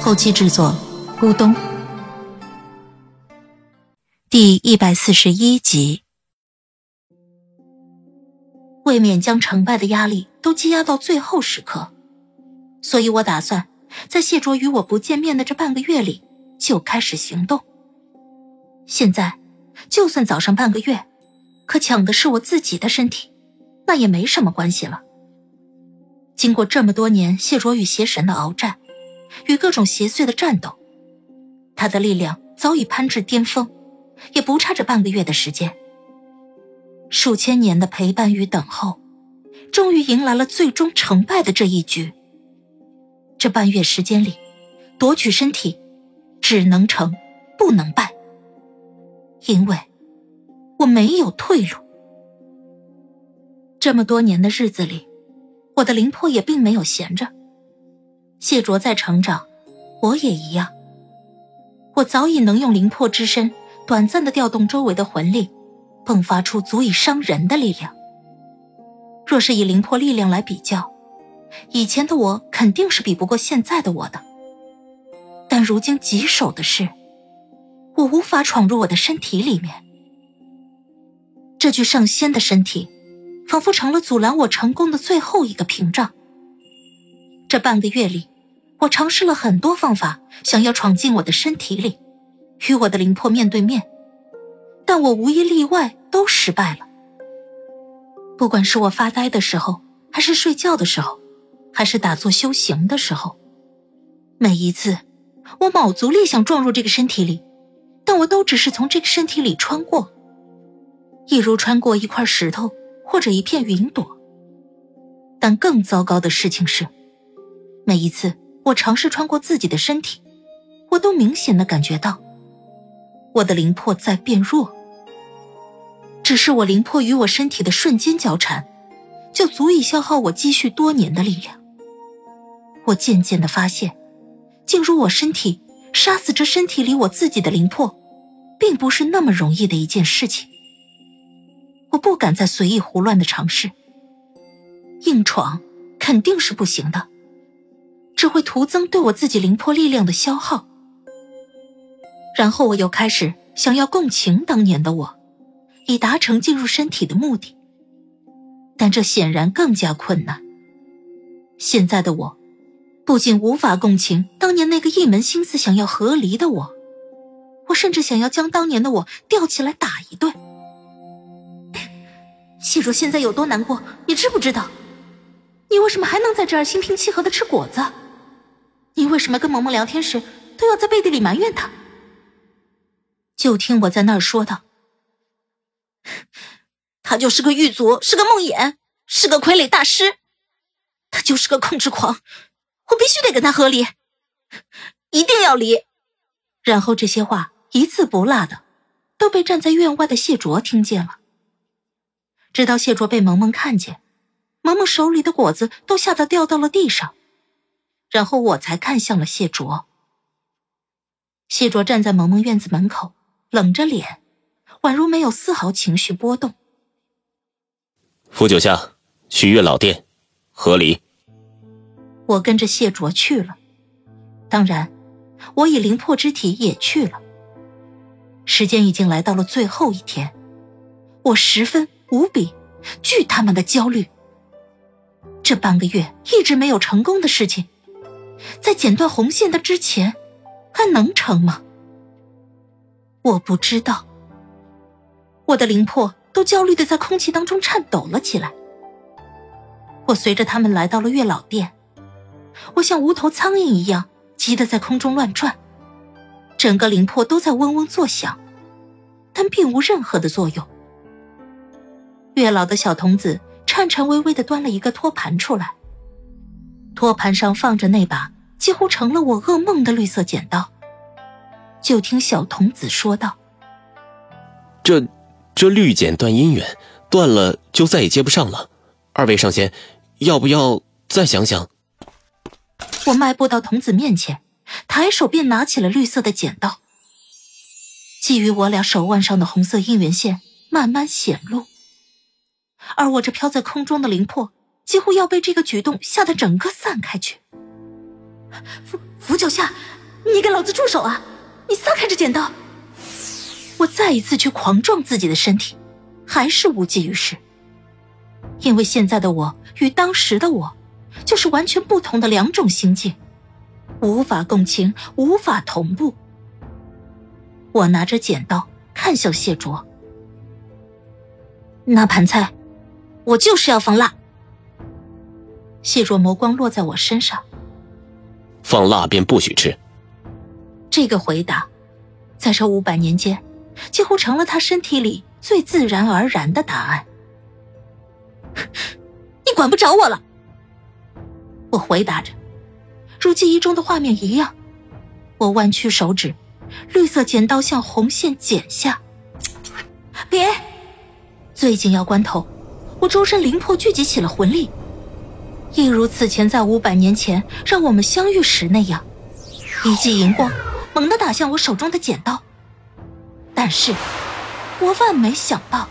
后期制作：咕咚。第一百四十一集，未免将成败的压力都积压到最后时刻，所以我打算。在谢卓与我不见面的这半个月里，就开始行动。现在，就算早上半个月，可抢的是我自己的身体，那也没什么关系了。经过这么多年谢卓与邪神的鏖战，与各种邪祟的战斗，他的力量早已攀至巅峰，也不差这半个月的时间。数千年的陪伴与等候，终于迎来了最终成败的这一局。这半月时间里，夺取身体，只能成，不能败。因为我没有退路。这么多年的日子里，我的灵魄也并没有闲着。谢卓在成长，我也一样。我早已能用灵魄之身，短暂的调动周围的魂力，迸发出足以伤人的力量。若是以灵魄力量来比较，以前的我肯定是比不过现在的我的，但如今棘手的是，我无法闯入我的身体里面。这具上仙的身体，仿佛成了阻拦我成功的最后一个屏障。这半个月里，我尝试了很多方法，想要闯进我的身体里，与我的灵魄面对面，但我无一例外都失败了。不管是我发呆的时候，还是睡觉的时候。还是打坐修行的时候，每一次我卯足力想撞入这个身体里，但我都只是从这个身体里穿过，一如穿过一块石头或者一片云朵。但更糟糕的事情是，每一次我尝试穿过自己的身体，我都明显的感觉到我的灵魄在变弱。只是我灵魄与我身体的瞬间交缠，就足以消耗我积蓄多年的力量。我渐渐的发现，进入我身体，杀死这身体里我自己的灵魄，并不是那么容易的一件事情。我不敢再随意胡乱的尝试，硬闯肯定是不行的，会徒增对我自己灵魄力量的消耗。然后我又开始想要共情当年的我，以达成进入身体的目的，但这显然更加困难。现在的我。不仅无法共情当年那个一门心思想要和离的我，我甚至想要将当年的我吊起来打一顿。谢卓现在有多难过，你知不知道？你为什么还能在这儿心平气和的吃果子？你为什么跟萌萌聊天时都要在背地里埋怨他？就听我在那儿说道：“他就是个狱卒，是个梦魇，是个傀儡大师，他就是个控制狂。”我必须得跟他和离，一定要离。然后这些话一字不落的都被站在院外的谢卓听见了。直到谢卓被萌萌看见，萌萌手里的果子都吓得掉到了地上，然后我才看向了谢卓。谢卓站在萌萌院子门口，冷着脸，宛如没有丝毫情绪波动。扶九下，去月老店，和离。我跟着谢卓去了，当然，我以灵魄之体也去了。时间已经来到了最后一天，我十分无比巨他妈的焦虑。这半个月一直没有成功的事情，在剪断红线的之前，还能成吗？我不知道。我的灵魄都焦虑的在空气当中颤抖了起来。我随着他们来到了月老殿。我像无头苍蝇一样急得在空中乱转，整个灵魄都在嗡嗡作响，但并无任何的作用。月老的小童子颤颤巍巍的端了一个托盘出来，托盘上放着那把几乎成了我噩梦的绿色剪刀。就听小童子说道：“这，这绿剪断姻缘，断了就再也接不上了。二位上仙，要不要再想想？”我迈步到童子面前，抬手便拿起了绿色的剪刀。基于我俩手腕上的红色姻缘线慢慢显露，而我这飘在空中的灵魄几乎要被这个举动吓得整个散开去。扶扶九下，你给老子住手啊！你撒开这剪刀！我再一次去狂撞自己的身体，还是无济于事。因为现在的我与当时的我，就是完全不同的两种心境，无法共情，无法同步。我拿着剪刀看向谢卓，那盘菜，我就是要放辣。谢若眸光落在我身上，放辣便不许吃。这个回答，在这五百年间，几乎成了他身体里最自然而然的答案。你管不着我了，我回答着，如记忆中的画面一样，我弯曲手指，绿色剪刀向红线剪下。别！最紧要关头，我周身灵魄聚集起了魂力，一如此前在五百年前让我们相遇时那样，一记银光。猛地打向我手中的剪刀，但是，我万没想到，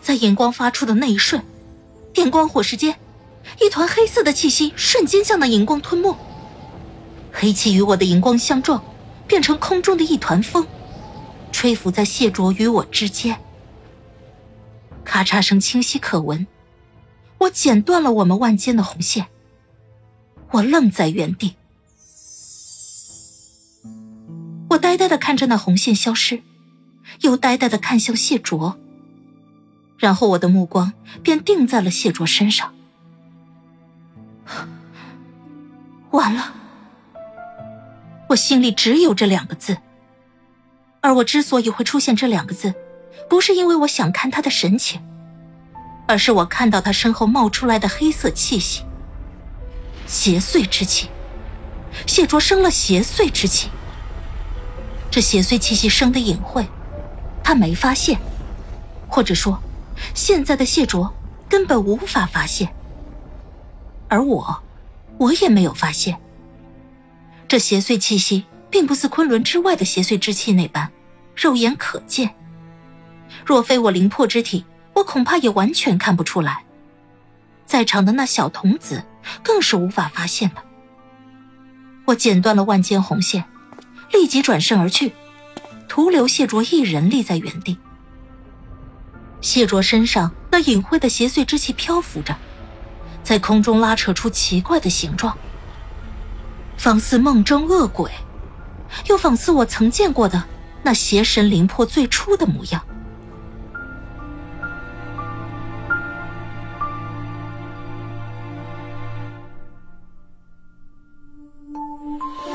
在银光发出的那一瞬，电光火石间，一团黑色的气息瞬间将那荧光吞没，黑气与我的荧光相撞，变成空中的一团风，吹拂在谢卓与我之间，咔嚓声清晰可闻，我剪断了我们万间的红线，我愣在原地。我呆呆的看着那红线消失，又呆呆的看向谢卓，然后我的目光便定在了谢卓身上。完了，我心里只有这两个字。而我之所以会出现这两个字，不是因为我想看他的神情，而是我看到他身后冒出来的黑色气息，邪祟之气。谢卓生了邪祟之气。这邪祟气息生的隐晦，他没发现，或者说，现在的谢卓根本无法发现。而我，我也没有发现。这邪祟气息并不似昆仑之外的邪祟之气那般肉眼可见，若非我灵魄之体，我恐怕也完全看不出来。在场的那小童子更是无法发现的。我剪断了万间红线。立即转身而去，徒留谢卓一人立在原地。谢卓身上那隐晦的邪祟之气漂浮着，在空中拉扯出奇怪的形状，仿似梦中恶鬼，又仿似我曾见过的那邪神灵魄最初的模样。